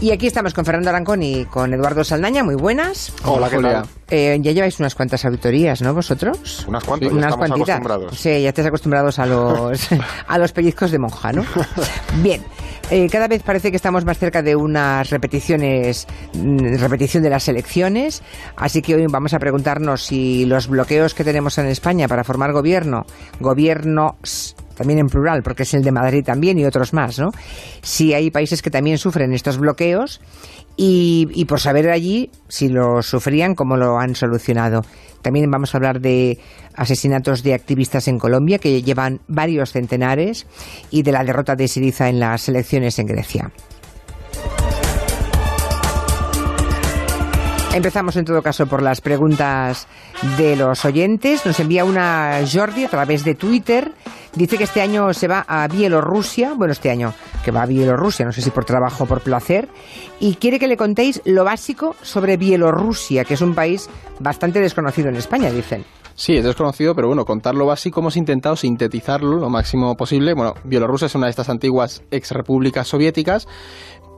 Y aquí estamos con Fernando Arancón y con Eduardo Saldaña. Muy buenas. Hola, ¿qué tal? Eh, ya lleváis unas cuantas auditorías, ¿no? ¿Vosotros? Unas cuantas, Sí, ya unas cuantitas. acostumbrados. Sí, ya estáis acostumbrados a los, a los pellizcos de monja, ¿no? Bien. eh, cada vez parece que estamos más cerca de unas repeticiones, mm, repetición de las elecciones, así que hoy vamos a preguntarnos si los bloqueos que tenemos en España para formar gobierno, gobiernos también en plural, porque es el de Madrid también y otros más, ¿no? Si hay países que también sufren estos bloqueos y, por saber allí si lo sufrían, cómo lo han solucionado. También vamos a hablar de asesinatos de activistas en Colombia que llevan varios centenares y de la derrota de Siriza en las elecciones en Grecia. Empezamos en todo caso por las preguntas de los oyentes. Nos envía una Jordi a través de Twitter. Dice que este año se va a Bielorrusia, bueno, este año que va a Bielorrusia, no sé si por trabajo o por placer, y quiere que le contéis lo básico sobre Bielorrusia, que es un país bastante desconocido en España, dicen. Sí, es desconocido, pero bueno, contar lo básico hemos intentado sintetizarlo lo máximo posible. Bueno, Bielorrusia es una de estas antiguas ex repúblicas soviéticas.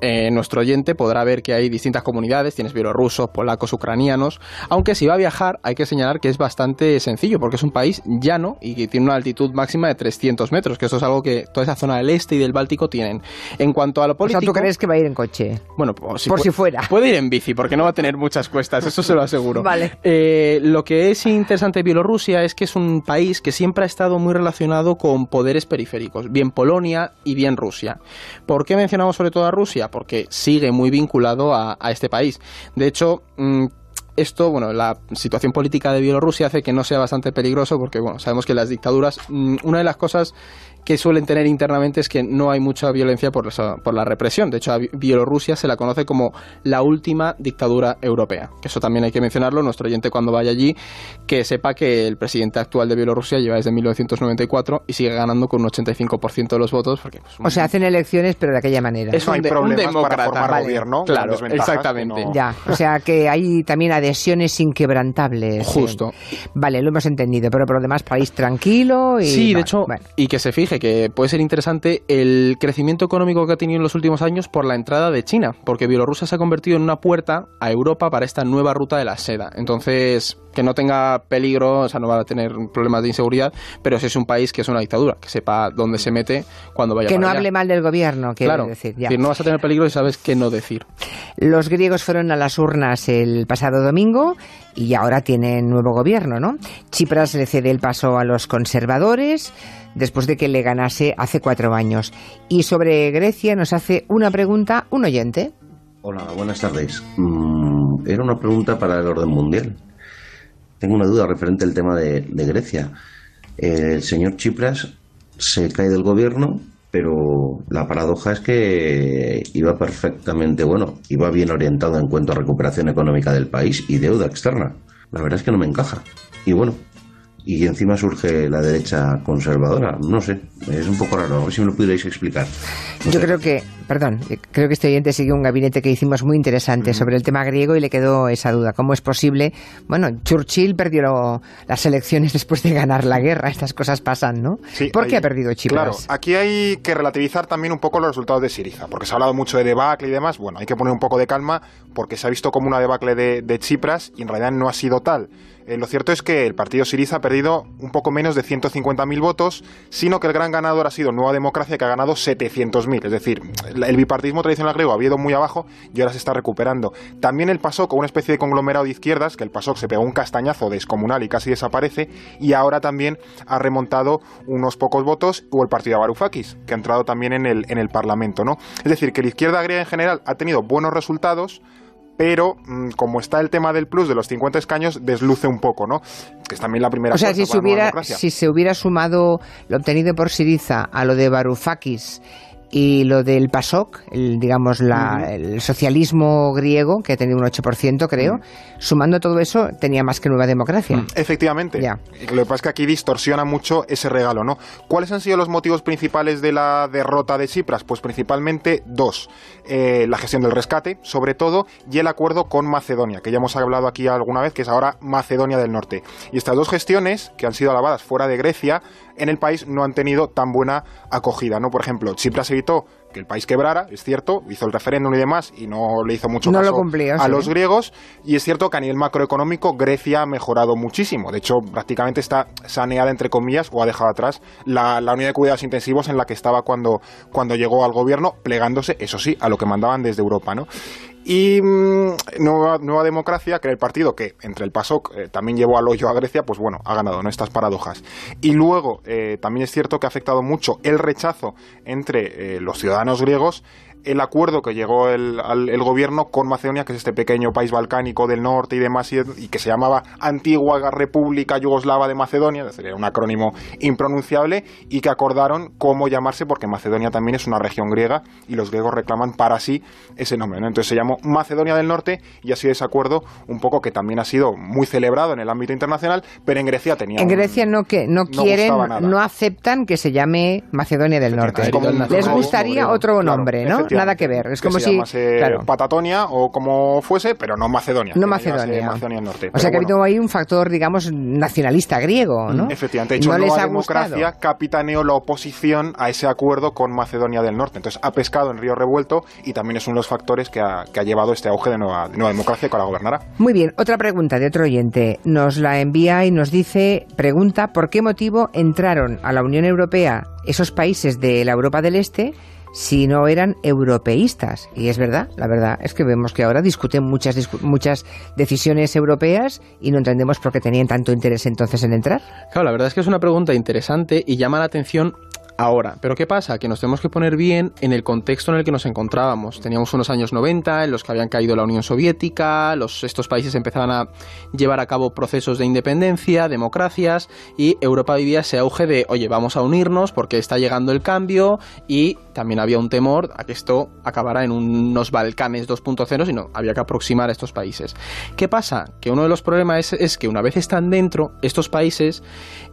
Eh, nuestro oyente podrá ver que hay distintas comunidades, tienes bielorrusos, polacos, ucranianos, aunque si va a viajar hay que señalar que es bastante sencillo porque es un país llano y que tiene una altitud máxima de 300 metros, que eso es algo que toda esa zona del este y del Báltico tienen. En cuanto a lo O sea, político... ¿tú crees que va a ir en coche? Bueno, pues, Por pu- si fuera. Puede ir en bici, porque no va a tener muchas cuestas, eso se lo aseguro. Vale. Eh, lo que es interesante de Bielorrusia es que es un país que siempre ha estado muy relacionado con poderes periféricos, bien Polonia y bien Rusia. ¿Por qué mencionamos sobre todo a Rusia? Porque sigue muy vinculado a, este país. De hecho, mm, esto, bueno, la situación política de Bielorrusia hace que no sea bastante peligroso porque, bueno, sabemos que las dictaduras, mm, una de las cosas que suelen tener internamente es que no hay mucha violencia por, esa- por la represión. De hecho, a Bi- Bielorrusia se la conoce como la última dictadura europea. Que eso también hay que mencionarlo. Nuestro oyente cuando vaya allí, que sepa que el presidente actual de Bielorrusia lleva desde 1994 y sigue ganando con un 85% de los votos. Porque, pues, O sea, hacen elecciones, pero de aquella manera. es No un, hay de- un problemas para formar Vale. gobierno. Claro, exactamente. no- Ya, o sea que hay también adhesiones inquebrantables. eh. Justo. Vale, lo hemos entendido, pero por lo demás, país tranquilo y... Sí, de hecho, bueno. y que se fije que puede ser interesante el crecimiento económico que ha tenido en los últimos años por la entrada de China, porque Bielorrusia se ha convertido en una puerta a Europa para esta nueva ruta de la seda. Entonces, que no tenga peligro, o sea, no va a tener problemas de inseguridad, pero si es un país que es una dictadura, que sepa dónde se mete cuando vaya Que no allá. hable mal del gobierno, quiero Claro, decir. es ya. decir, no vas a tener peligro y sabes qué no decir. Los griegos fueron a las urnas el pasado domingo y ahora tienen nuevo gobierno, ¿no? Chipras le cede el paso a los conservadores después de que le ganase hace cuatro años. Y sobre Grecia nos hace una pregunta un oyente. Hola, buenas tardes. Mm, era una pregunta para el orden mundial. Tengo una duda referente al tema de, de Grecia. El señor Chipras se cae del gobierno, pero la paradoja es que iba perfectamente, bueno, iba bien orientado en cuanto a recuperación económica del país y deuda externa. La verdad es que no me encaja. Y bueno, y encima surge la derecha conservadora. No sé, es un poco raro. A ver si me lo pudierais explicar. Yo creo que, perdón, creo que este oyente sigue un gabinete que hicimos muy interesante sobre el tema griego y le quedó esa duda. ¿Cómo es posible? Bueno, Churchill perdió lo- las elecciones después de ganar la guerra. Estas cosas pasan, ¿no? Sí, ¿Por qué ha perdido Chipras? Claro, aquí hay que relativizar también un poco los resultados de Siriza, porque se ha hablado mucho de debacle y demás. Bueno, hay que poner un poco de calma porque se ha visto como una debacle de, de Chipras y en realidad no ha sido tal. Eh, lo cierto es que el partido Siriza ha perdido un poco menos de 150.000 votos, sino que el gran ganador ha sido Nueva Democracia, que ha ganado 700.000. Es decir, el bipartidismo tradicional griego había ido muy abajo y ahora se está recuperando. También el PASOK, una especie de conglomerado de izquierdas, que el PASOK se pegó un castañazo descomunal y casi desaparece, y ahora también ha remontado unos pocos votos, o el partido de Varoufakis, que ha entrado también en el, en el Parlamento. ¿no? Es decir, que la izquierda griega en general ha tenido buenos resultados, pero mm, como está el tema del plus de los 50 escaños, desluce un poco, ¿no? Que es también la primera O sea, si se, hubiera, si se hubiera sumado lo obtenido por Siriza a lo de Varoufakis y lo del PASOK, el, digamos, la, el socialismo griego, que ha tenido un 8%, creo, sumando todo eso, tenía más que Nueva Democracia. Efectivamente. Ya. Lo que pasa es que aquí distorsiona mucho ese regalo, ¿no? ¿Cuáles han sido los motivos principales de la derrota de Tsipras? Pues principalmente dos. Eh, la gestión del rescate, sobre todo, y el acuerdo con Macedonia, que ya hemos hablado aquí alguna vez, que es ahora Macedonia del Norte. Y estas dos gestiones, que han sido alabadas fuera de Grecia, en el país no han tenido tan buena acogida, ¿no? Por ejemplo, Tsipras evitó que el país quebrara, es cierto, hizo el referéndum y demás y no le hizo mucho No caso a sí. los griegos y es cierto que a nivel macroeconómico Grecia ha mejorado muchísimo. De hecho, prácticamente está saneada entre comillas o ha dejado atrás la, la unidad de cuidados intensivos en la que estaba cuando, cuando llegó al gobierno, plegándose, eso sí, a lo que mandaban desde Europa, ¿no? Y mm, Nueva, Democracia, que era el partido que entre el PASOK eh, también llevó al hoyo a Grecia, pues bueno, ha ganado, ¿no? Estas paradojas. Y luego, eh, también es cierto que ha afectado mucho el rechazo entre eh, los ciudadanos griegos el acuerdo que llegó el, al- el gobierno con Macedonia, que es este pequeño país balcánico del norte y demás, y, y que se llamaba Antigua República Yugoslava de Macedonia, es decir, era un acrónimo impronunciable, y que acordaron cómo llamarse, porque Macedonia también es una región griega, y los griegos reclaman para sí ese nombre. ¿no? Entonces se llamó Macedonia del Norte, y ha sido ese acuerdo un poco que también ha sido muy celebrado en el ámbito internacional, pero en Grecia tenía En un- Grecia no que no, no quieren, no aceptan que se llame Macedonia del Norte. Les gustaría otro Claro, nombre, ¿no? Nada que ver. Es Que como se si llamase claro, Patatonia o como fuese, pero no Macedonia. no que llegase Macedonia. Macedonia del Norte. O sea que Pero ha bueno. habido ahí un factor, digamos, nacionalista griego, ¿no? Efectivamente, de hecho, no les gustado. Democracia capitaneó la oposición a ese acuerdo con Macedonia del Norte. Entonces, ha pescado en río revuelto y también es uno de los factores que ha, que ha llevado este auge de Nueva, de Nueva Democracia que la gobernará. Muy bien, otra pregunta de otro oyente. Nos la envía y nos dice, pregunta, ¿por qué motivo entraron a la Unión Europea esos países de la Europa del Este si no eran europeístas? Y es verdad, la verdad es que vemos que ahora discuten muchas, muchas decisiones europeas y no entendemos por qué tenían tanto interés entonces en entrar. Claro, la verdad es que es una pregunta interesante y llama la atención ahora. Pero ¿qué pasa? Que nos tenemos que poner bien en el contexto en el que nos encontrábamos. Teníamos unos años 90 en los que habían caído la Unión Soviética, los, estos países empezaban a llevar a cabo procesos de independencia, democracias, y Europa vivía ese auge de, oye, vamos a unirnos porque está llegando el cambio y también había un temor a que esto acabara en unos Balcanes 2.0, sino había que aproximar a estos países. ¿Qué pasa? Que uno de los problemas es, que una vez están dentro, estos países,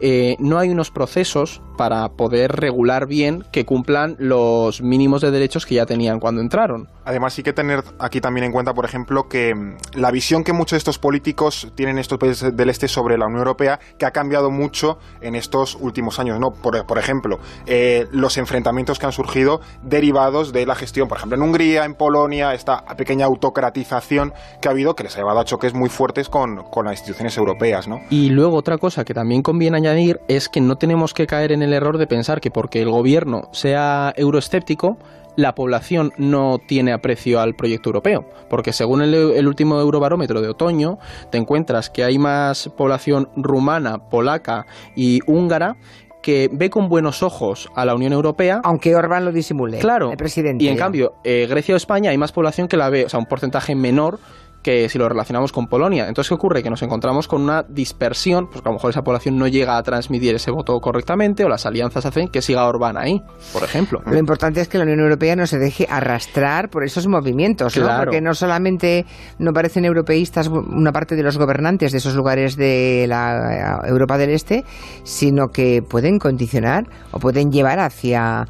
eh, no hay unos procesos para poder regular bien que cumplan los mínimos de derechos que ya tenían cuando entraron. Además, sí que tener aquí también en cuenta, por ejemplo, que mm, la visión que muchos de estos políticos tienen estos países del este sobre la Unión Europea, que ha cambiado mucho en estos últimos años, ¿no? Por, por ejemplo, eh, los enfrentamientos que han surgido derivados de la gestión, por ejemplo, en Hungría, en Polonia, esta pequeña autocratización que ha habido, que les ha llevado a choques muy fuertes con, con las instituciones europeas, ¿no? Y luego otra cosa que también conviene añadir es que no tenemos que caer en el error de pensar que porque el gobierno sea euroescéptico, la población no tiene aprecio al proyecto europeo, porque según el, el último Eurobarómetro de otoño, te encuentras que hay más población rumana, polaca y húngara que ve con buenos ojos a la Unión Europea. Aunque Orbán lo disimule, Claro. el presidente. Y en cambio, eh, Grecia o España hay más población que la ve, o sea, un porcentaje menor que si lo relacionamos con Polonia. Entonces, ¿qué ocurre? Que nos encontramos con una dispersión, pues que a lo mejor esa población no llega a transmitir ese voto correctamente o las alianzas hacen que siga Orbán ahí, por ejemplo. Lo importante es que la Unión Europea no se deje arrastrar por esos movimientos, ¿no? Claro. Porque no solamente no parecen europeístas una parte de los gobernantes de esos lugares de la Europa del Este, sino que pueden condicionar o pueden llevar hacia,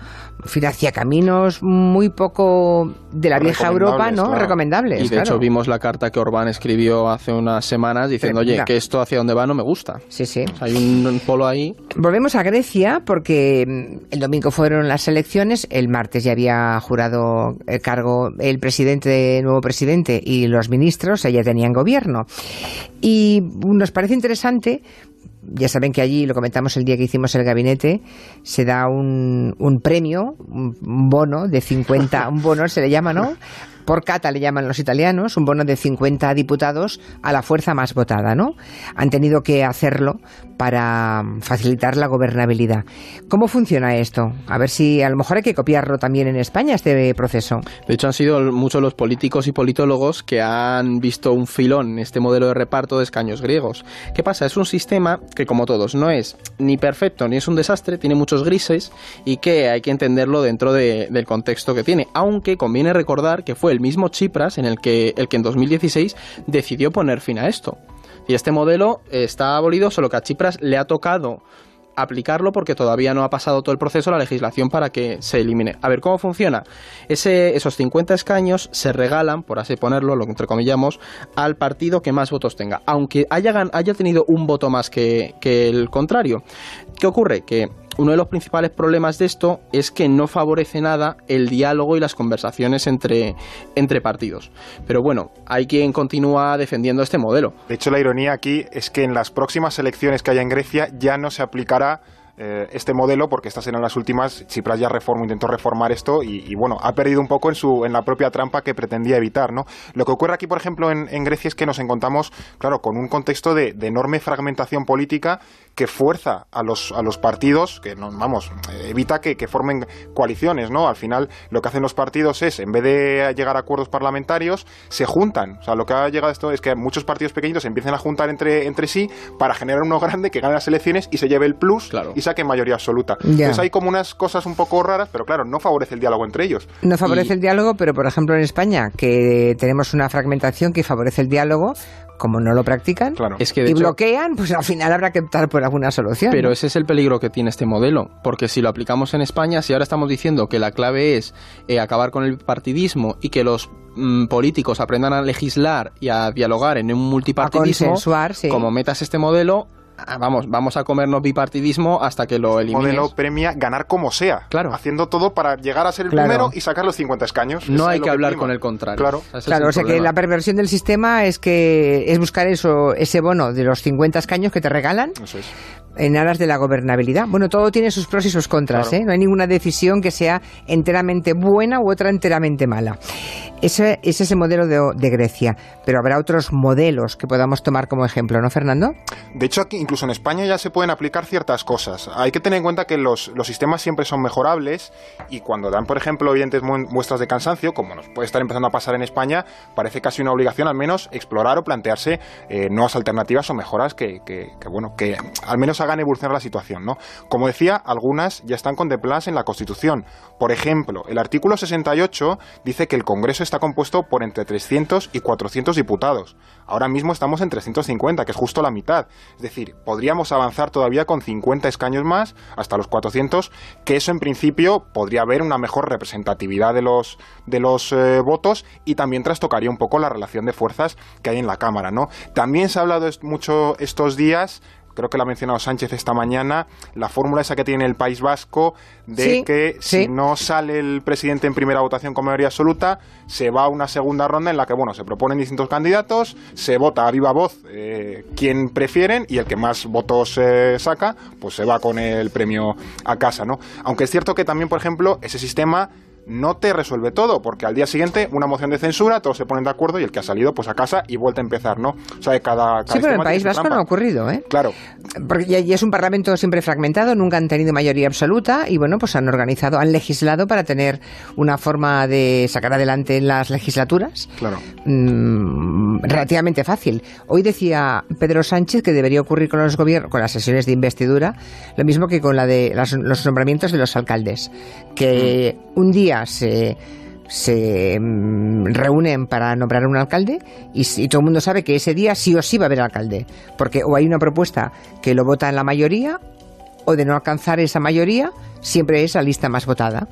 hacia caminos muy poco de la vieja Europa, ¿no? claro. Recomendables. Y de claro. hecho vimos la carta que Orbán escribió hace unas semanas diciendo, oye, que esto hacia dónde va no me gusta. Sí, sí. O sea, hay un, polo ahí. Volvemos a Grecia porque mm, el domingo fueron las elecciones, el martes ya había jurado el cargo el presidente, el nuevo presidente y los ministros, ya tenían gobierno. Y nos parece interesante, ya saben que allí, lo comentamos el día que hicimos el gabinete, se da un, un premio, un bono de 50, un bono se le llama, ¿no? Por cata le llaman los italianos, un bono de 50 diputados a la fuerza más votada, ¿no? Han tenido que hacerlo para facilitar la gobernabilidad. ¿Cómo funciona esto? A ver si a lo mejor hay que copiarlo también en España, este proceso. De hecho, han sido muchos los políticos y politólogos que han visto un filón en este modelo de reparto de escaños griegos. ¿Qué pasa? Es un sistema que, como todos, no es ni perfecto ni es un desastre, tiene muchos grises y que hay que entenderlo dentro de- del contexto que tiene. Aunque conviene recordar que fue el mismo Chipras en el que, el que en 2016 decidió poner fin a esto. Y este modelo está abolido, solo que a Chipras le ha tocado aplicarlo porque todavía no ha pasado todo el proceso, la legislación para que se elimine. A ver, ¿cómo funciona? Esos 50 escaños se regalan, por así ponerlo, lo que entrecomillamos, al partido que más votos tenga, aunque haya, haya tenido un voto más que el contrario. ¿Qué ocurre? Que uno de los principales problemas de esto es que no favorece nada el diálogo y las conversaciones entre, entre partidos. Pero bueno, hay quien continúa defendiendo este modelo. De hecho, la ironía aquí es que en las próximas elecciones que haya en Grecia ya no se aplicará eh, este modelo, porque estas eran las últimas, Tsipras ya reformó, intentó reformar esto y, bueno, ha perdido un poco en, su, en la propia trampa que pretendía evitar, ¿no? Lo que ocurre aquí, por ejemplo, en, Grecia es que nos encontramos, claro, con un contexto de, enorme fragmentación política que fuerza a los, a los partidos, que, no, vamos, evita que, formen coaliciones, ¿no? Al final, lo que hacen los partidos es, en vez de llegar a acuerdos parlamentarios, se juntan. O sea, lo que ha llegado a esto es que muchos partidos pequeños se empiezan a juntar entre, entre sí para generar uno grande que gane las elecciones y se lleve el plus claro que en mayoría absoluta. Entonces hay como unas cosas un poco raras, pero claro, no favorece el diálogo entre ellos. No favorece el diálogo, pero por ejemplo en España, que tenemos una fragmentación que favorece el diálogo, como no lo practican y bloquean, pues al final habrá que optar por alguna solución. Pero ese es el peligro que tiene este modelo, porque si lo aplicamos en España, si ahora estamos diciendo que la clave es eh, acabar con el partidismo y que los mm, políticos aprendan a legislar y a dialogar en un multipartidismo, como metas este modelo, vamos, vamos a comernos bipartidismo hasta que lo elimines. El modelo premia ganar como sea. Claro. Haciendo todo para llegar a ser el primero y sacar los 50 escaños. No hay que hablar con el contrario. Claro. claro, o sea que la perversión del sistema es que es buscar eso, ese bono de los 50 escaños que te regalan. Eso es en aras de la gobernabilidad. Bueno, todo tiene sus pros y sus contras, ¿eh? No hay ninguna decisión que sea enteramente buena u otra enteramente mala. Ese, es ese modelo de, Grecia, pero habrá otros modelos que podamos tomar como ejemplo, ¿no, Fernando? De hecho, aquí, incluso en España ya se pueden aplicar ciertas cosas. Hay que tener en cuenta que los, sistemas siempre son mejorables y cuando dan, por ejemplo, evidentes muestras de cansancio, como nos puede estar empezando a pasar en España, parece casi una obligación al menos explorar o plantearse eh, nuevas alternativas o mejoras que, bueno, que al menos hagan evolucionar la situación, ¿no? Como decía, algunas ya están contempladas en la Constitución. Por ejemplo, el artículo 68 dice que el Congreso está compuesto por entre 300 y 400 diputados. Ahora mismo estamos en 350, que es justo la mitad. Es decir, podríamos avanzar todavía con 50 escaños más hasta los 400, que eso en principio podría haber una mejor representatividad de los, de los eh, votos y también trastocaría un poco la relación de fuerzas que hay en la Cámara, ¿no? También se ha hablado mucho estos días creo que lo ha mencionado Sánchez esta mañana, la fórmula esa que tiene el País Vasco de que si no sale el presidente en primera votación con mayoría absoluta, se va a una segunda ronda en la que, bueno, se proponen distintos candidatos, se vota a viva voz eh, quien prefieren y el que más votos eh, saca, pues se va con el premio a casa, ¿no? Aunque es cierto que también, por ejemplo, ese sistema no te resuelve todo, porque al día siguiente una moción de censura, todos se ponen de acuerdo y el que ha salido pues a casa y vuelve a empezar, ¿no? O sea, cada, cada sí, pero en el País Vasco no ha ocurrido, ¿eh? Claro. Porque ya, es un parlamento siempre fragmentado, nunca han tenido mayoría absoluta y bueno, pues han organizado, han legislado para tener una forma de sacar adelante las legislaturas. Claro. Mm, relativamente fácil. Hoy decía Pedro Sánchez que debería ocurrir con los gobiernos, con las sesiones de investidura, lo mismo que con la de los nombramientos de los alcaldes, que mm. un día se, se mm, reúnen para nombrar un alcalde y, todo el mundo sabe que ese día sí o sí va a haber alcalde, porque o hay una propuesta que lo vota en la mayoría o de no alcanzar esa mayoría siempre es la lista más votada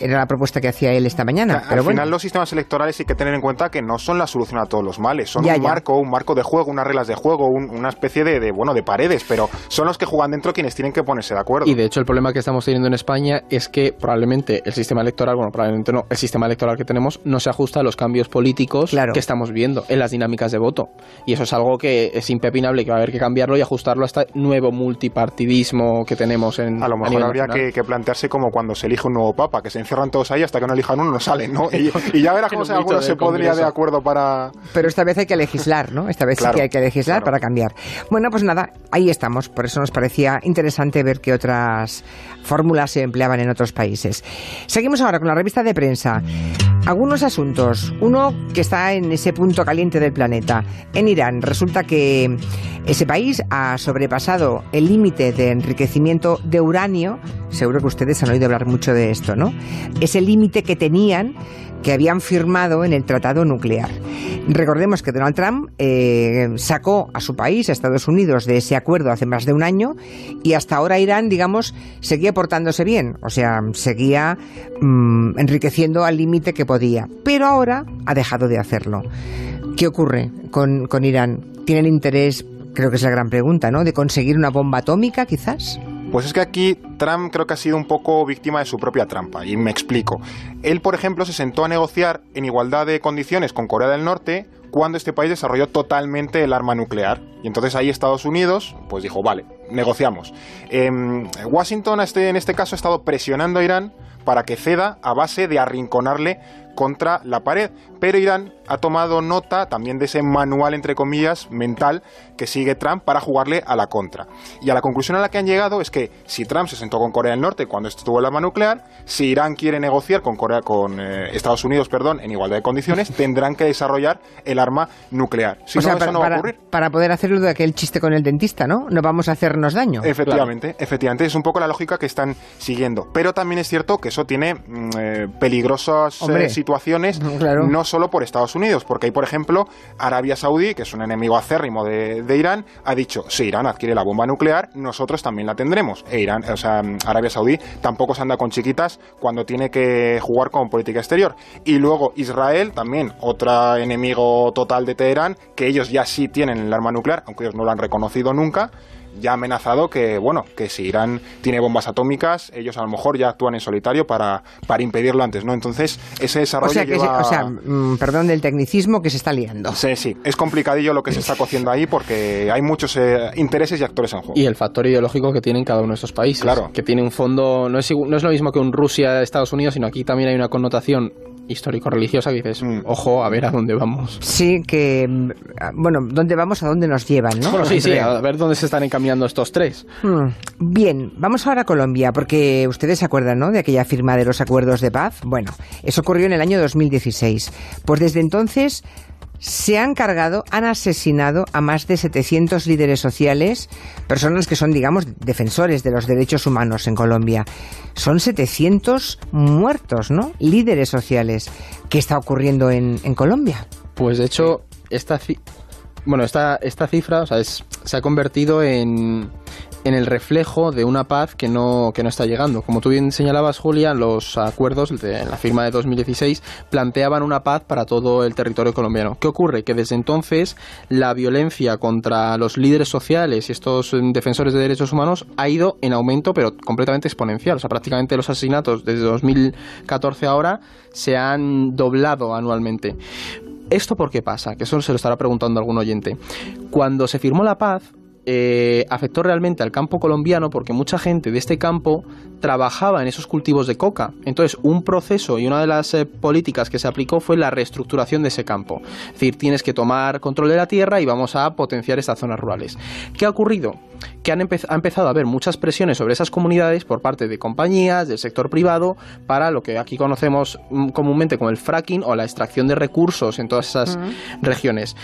era la propuesta que hacía él esta mañana. al final los sistemas electorales hay que tener en cuenta que no son la solución a todos los males, son un marco, un marco de juego, unas reglas de juego, una especie de, bueno de paredes, pero son los que juegan dentro quienes tienen que ponerse de acuerdo. Y de hecho el problema que estamos teniendo en España es que probablemente el sistema electoral, bueno, probablemente no, el sistema electoral que tenemos no se ajusta a los cambios políticos que estamos viendo en las dinámicas de voto. Y eso es algo que es impepinable, que va a haber que cambiarlo y ajustarlo a este nuevo multipartidismo que tenemos en A lo mejor habría que, que, plantearse como cuando se elige un nuevo papa, que se encierran todos ahí hasta que no elijan uno no salen, ¿no? Y, ya verás cómo se, se podría de acuerdo para... Pero esta vez hay que legislar, ¿no? Esta vez sí que hay que legislar para cambiar. Bueno, pues nada, ahí estamos. Por eso nos parecía interesante ver que otras fórmulas se empleaban en otros países. Seguimos ahora con la revista de prensa. Algunos asuntos. Uno que está en ese punto caliente del planeta. En Irán resulta que ese país ha sobrepasado el límite de enriquecimiento de uranio. Seguro que ustedes han oído hablar mucho de esto, ¿no? Ese límite que tenían que habían firmado en el tratado nuclear. Recordemos que Donald Trump eh, sacó a su país, a Estados Unidos, de ese acuerdo hace más de un año y hasta ahora Irán, digamos, seguía portándose bien, o sea, seguía mm, enriqueciendo al límite que podía, pero ahora ha dejado de hacerlo. ¿Qué ocurre con, con Irán? ¿Tienen interés, creo que es la gran pregunta, ¿no?, de conseguir una bomba atómica, quizás? Pues es que aquí Trump creo que ha sido un poco víctima de su propia trampa, y me explico. Él, por ejemplo, se sentó a negociar en igualdad de condiciones con Corea del Norte cuando este país desarrolló totalmente el arma nuclear. Y entonces ahí Estados Unidos, pues dijo, vale, negociamos. Em, Washington, este, en este caso, ha estado presionando a Irán para que ceda a base de arrinconarle contra la pared. Pero Irán ha tomado nota también de ese manual, entre comillas, mental que sigue Trump para jugarle a la contra. Y a la conclusión a la que han llegado es que si Trump se sentó con Corea del Norte cuando estuvo el arma nuclear, si Irán quiere negociar con, Corea, con eh, Estados Unidos perdón, en igualdad de condiciones, tendrán que desarrollar el arma nuclear. Si no, eso no va a ocurrir. Para poder hacerlo de aquel chiste con el dentista, ¿no? No vamos a hacernos daño. Efectivamente, efectivamente. Es un poco la lógica que están siguiendo. Pero también es cierto que eso tiene mm, eh, peligrosas eh, situaciones, no solo por Estados Unidos, porque hay, por ejemplo, Arabia Saudí, que es un enemigo acérrimo de, Irán, ha dicho, si Irán adquiere la bomba nuclear, nosotros también la tendremos. E Irán, o sea, Arabia Saudí tampoco se anda con chiquitas cuando tiene que jugar con política exterior. Y luego Israel, también otro enemigo total de Teherán, que ellos ya sí tienen el arma nuclear, aunque ellos no lo han reconocido nunca, ya ha amenazado que, bueno, que si Irán tiene bombas atómicas, ellos a lo mejor ya actúan en solitario para, para impedirlo antes, ¿no? Entonces, ese desarrollo O sea, que o sea mm, perdón del tecnicismo que se está liando. Sí, sí, es complicadillo lo que se está cociendo ahí porque hay muchos eh, intereses y actores en juego. Y el factor ideológico que tienen cada uno de estos países. Claro. Que tiene un fondo, no es, no es lo mismo que un Rusia-Estados Unidos, sino aquí también hay una connotación histórico-religiosa dices, mm. ojo, a ver a dónde vamos. Sí, que, mm, bueno, ¿dónde vamos? ¿A dónde nos llevan? ¿no? Bueno, sí, sí, a ver dónde se están encaminando estos tres. Hmm. Bien, vamos ahora a Colombia, porque ustedes se acuerdan, ¿no?, de aquella firma de los acuerdos de paz. Bueno, eso ocurrió en el año 2016. Pues desde entonces se han cargado, han asesinado a más de 700 líderes sociales, personas que son, digamos, defensores de los derechos humanos en Colombia. Son 700 muertos, ¿no? Líderes sociales. ¿Qué está ocurriendo en, Colombia? Pues de hecho, esta, bueno, esta, esta cifra o sea, se ha convertido en, en el reflejo de una paz que no, que no está llegando. Como tú bien señalabas, Julia, los acuerdos de la firma de 2016 planteaban una paz para todo el territorio colombiano. ¿Qué ocurre? Que desde entonces la violencia contra los líderes sociales y estos defensores de derechos humanos ha ido en aumento, pero completamente exponencial. O sea, prácticamente los asesinatos desde 2014 ahora se han doblado anualmente. ¿Esto por qué pasa? Que eso se lo estará preguntando algún oyente. Cuando se firmó la paz, eh, afectó realmente al campo colombiano porque mucha gente de este campo trabajaba en esos cultivos de coca. Entonces, un proceso y una de las eh, políticas que se aplicó fue la reestructuración de ese campo. Es decir, tienes que tomar control de la tierra y vamos a potenciar estas zonas rurales. ¿Qué ha ocurrido? Que han ha empezado a haber muchas presiones sobre esas comunidades por parte de compañías, del sector privado, para lo que aquí conocemos mm, comúnmente como el fracking o la extracción de recursos en todas esas regiones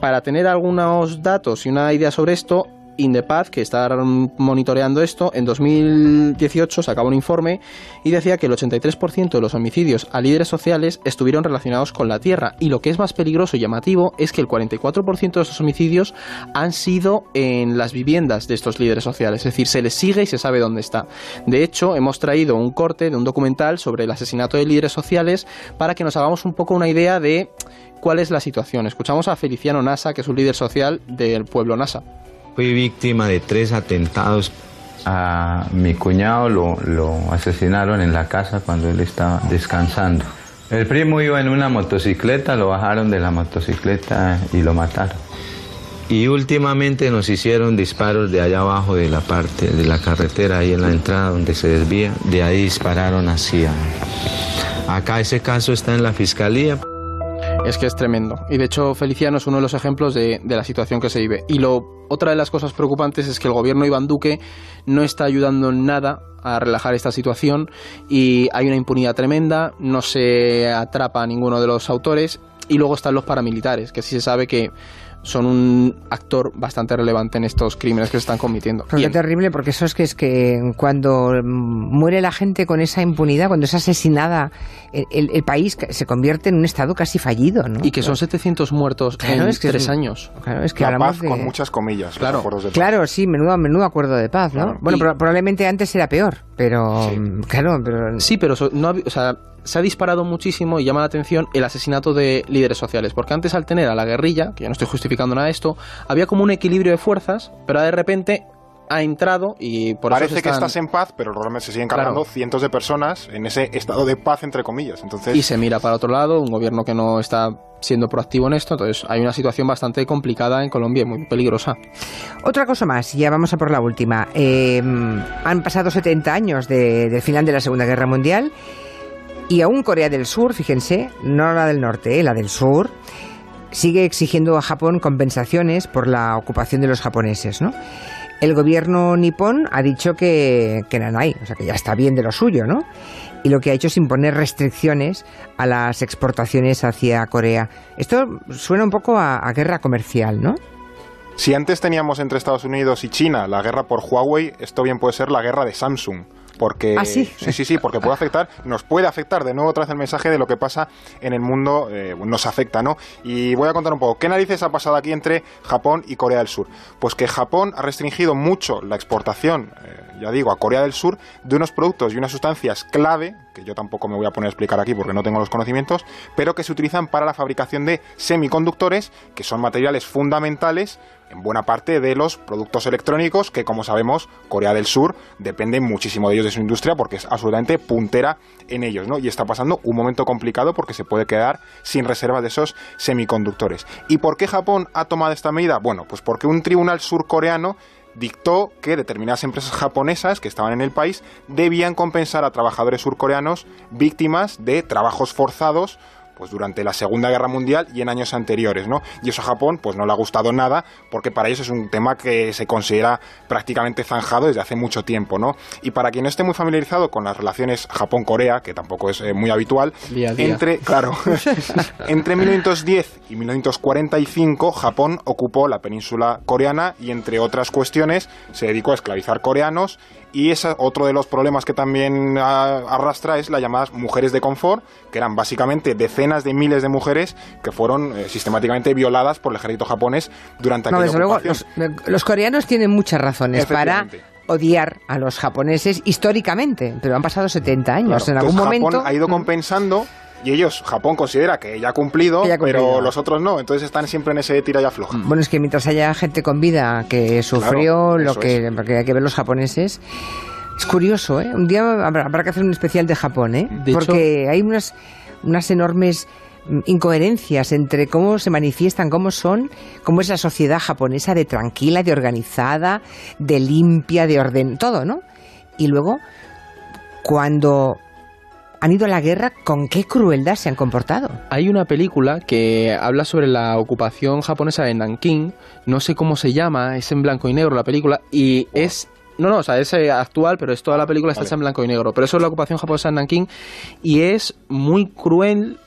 para tener algunos datos y una idea sobre esto, Indepaz, que está monitoreando esto, en 2018 sacaba un informe y decía que el 83% de los homicidios a líderes sociales estuvieron relacionados con la tierra. Y lo que es más peligroso y llamativo es que el 44% de esos homicidios han sido en las viviendas de estos líderes sociales. Es decir, se les sigue y se sabe dónde está. De hecho, hemos traído un corte de un documental sobre el asesinato de líderes sociales para que nos hagamos un poco una idea de cuál es la situación. Escuchamos a Feliciano Nasa, que es un líder social del pueblo Nasa. Fui víctima de tres atentados. A mi cuñado lo, lo asesinaron en la casa cuando él estaba descansando. El primo iba en una motocicleta, lo bajaron de la motocicleta y lo mataron. Y últimamente nos hicieron disparos de allá abajo de la parte de la carretera, ahí en la entrada donde se desvía. De ahí dispararon hacia. Acá ese caso está en la fiscalía. Es que es tremendo. Y de hecho, Feliciano es uno de los ejemplos de, la situación que se vive. Y lo, otra de las cosas preocupantes es que el gobierno Iván Duque no está ayudando en nada a relajar esta situación y hay una impunidad tremenda, no se atrapa a ninguno de los autores y luego están los paramilitares, que sí se sabe que son un actor bastante relevante en estos crímenes que se están cometiendo. Pero qué terrible, porque eso es que es que cuando muere la gente con esa impunidad, cuando es asesinada, el, país se convierte en un estado casi fallido, ¿no? Y que son 700 muertos en tres años. Claro, es que la paz con muchas comillas. Claro, claro sí, menudo, menudo acuerdo de paz, ¿no? Bueno, probablemente antes era peor, pero claro, pero... Sí, pero no, o sea, se ha disparado muchísimo y llama la atención el asesinato de líderes sociales, porque antes al tener a la guerrilla, que yo no estoy justificando nada de esto, había como un equilibrio de fuerzas, pero de repente ha entrado y por Parece eso se que estás en paz, pero realmente se siguen cargando Claro. cientos de personas en ese estado de paz, entre comillas. Entonces, y se mira para otro lado, un gobierno que no está siendo proactivo en esto, entonces hay una situación bastante complicada en Colombia y muy peligrosa. Otra cosa más, ya vamos a por la última. Eh, han pasado 70 años de- del final de la Segunda Guerra Mundial y aún Corea del Sur, fíjense, no la del norte, eh, la del sur, sigue exigiendo a Japón compensaciones por la ocupación de los japoneses, ¿no? El gobierno nipón ha dicho que, que nanay, o sea que ya está bien de lo suyo, ¿no? Y lo que ha hecho es imponer restricciones a las exportaciones hacia Corea. Esto suena un poco a, a guerra comercial, ¿no? si antes teníamos entre Estados Unidos y China la guerra por Huawei, esto bien puede ser la guerra de Samsung. Porque, ¿Ah, sí? sí, sí, sí, porque puede afectar, nos puede afectar de nuevo otra vez el mensaje de lo que pasa en el mundo, eh, nos afecta, ¿no? Y voy a contar un poco, ¿qué narices ha pasado aquí entre Japón y Corea del Sur? Pues que Japón ha restringido mucho la exportación, eh, ya digo, a Corea del Sur de unos productos y unas sustancias clave, que yo tampoco me voy a poner a explicar aquí porque no tengo los conocimientos, pero que se utilizan para la fabricación de semiconductores, que son materiales fundamentales en buena parte de los productos electrónicos que, como sabemos, Corea del Sur depende muchísimo de ellos de su industria porque es absolutamente puntera en ellos, ¿no? Y está pasando un momento complicado porque se puede quedar sin reserva de esos semiconductores. ¿Y por qué Japón ha tomado esta medida? Bueno, pues porque un tribunal surcoreano dictó que determinadas empresas japonesas que estaban en el país debían compensar a trabajadores surcoreanos víctimas de trabajos forzados pues durante la Segunda Guerra Mundial y en años anteriores, ¿no? Y eso a Japón pues no le ha gustado nada porque para ellos es un tema que se considera prácticamente zanjado desde hace mucho tiempo, ¿no? Y para quien no esté muy familiarizado con las relaciones Japón-Corea, que tampoco es eh, muy habitual, Día día. entre claro, entre 1910 y 1945 Japón ocupó la península coreana y entre otras cuestiones se dedicó a esclavizar coreanos y ese otro de los problemas que también ah, arrastra es las llamadas mujeres de confort, que eran básicamente decenas de miles de mujeres que fueron eh, sistemáticamente violadas por el ejército japonés durante No, aquella desde luego, los, los coreanos tienen muchas razones para odiar a los japoneses históricamente, pero han pasado 70 años. Claro. En algún momento. Ha ido Mm. compensando y ellos, Japón considera que ya ha cumplido, ya pero los otros no, entonces están siempre en ese tira y afloja. Bueno, es que mientras haya gente con vida que sufrió Claro, lo que, hay que ver los japoneses. Es curioso, ¿eh? Un día habrá, habrá que hacer un especial de Japón, ¿eh? De Porque hay unas, unas enormes mm, incoherencias entre cómo se manifiestan, cómo son, cómo es la sociedad japonesa de tranquila, de organizada, de limpia, de orden, todo, ¿no? Y luego, cuando han ido a la guerra, ¿con qué crueldad se han comportado? Hay una película que habla sobre la ocupación japonesa de Nankín, no sé cómo se llama, es en blanco y negro la película, y es... No, no, o sea, es eh, actual, pero es toda la película está Vale. en blanco y negro. Pero eso es la ocupación japonesa en Nankín y es muy cruel,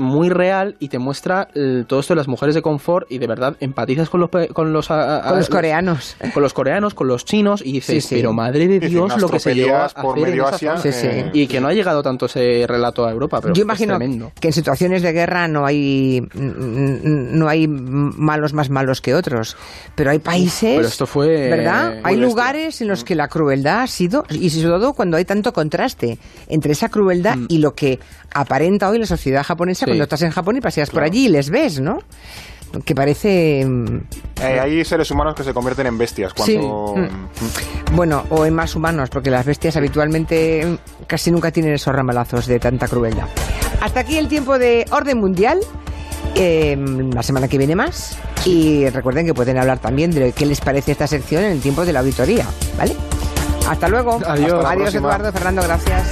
muy real y te muestra eh, todo esto de las mujeres de confort y de verdad empatizas con los pe- con los, a- a- Con los coreanos. con los coreanos, con los chinos y dices, Sí, sí. pero madre de Dios lo que se llevó a por medio Asia, zona. Sí, sí. eh, Y que no ha llegado tanto ese relato a Europa, pero Yo imagino que en situaciones de guerra no hay mm, no hay malos más malos que otros, pero hay países, pero esto fue ¿verdad? Hay lugares en los que la crueldad ha sido y sobre todo cuando hay tanto contraste entre esa crueldad y lo que aparenta hoy la sociedad japonesa Mm. Sí. Cuando estás en Japón y paseas por Claro. allí y les ves, ¿no? Que parece mm, Eh, hay seres humanos que se convierten en bestias cuando... Sí. Mm. bueno, o en más humanos, porque las bestias habitualmente casi nunca tienen esos ramalazos de tanta crueldad. Hasta aquí el tiempo de orden mundial. Eh, la semana que viene más. Y recuerden que pueden hablar también de qué les parece esta sección en el tiempo de la auditoría. ¿Vale? Hasta luego. Adiós. Hasta Adiós, próxima. Eduardo, Fernando, gracias.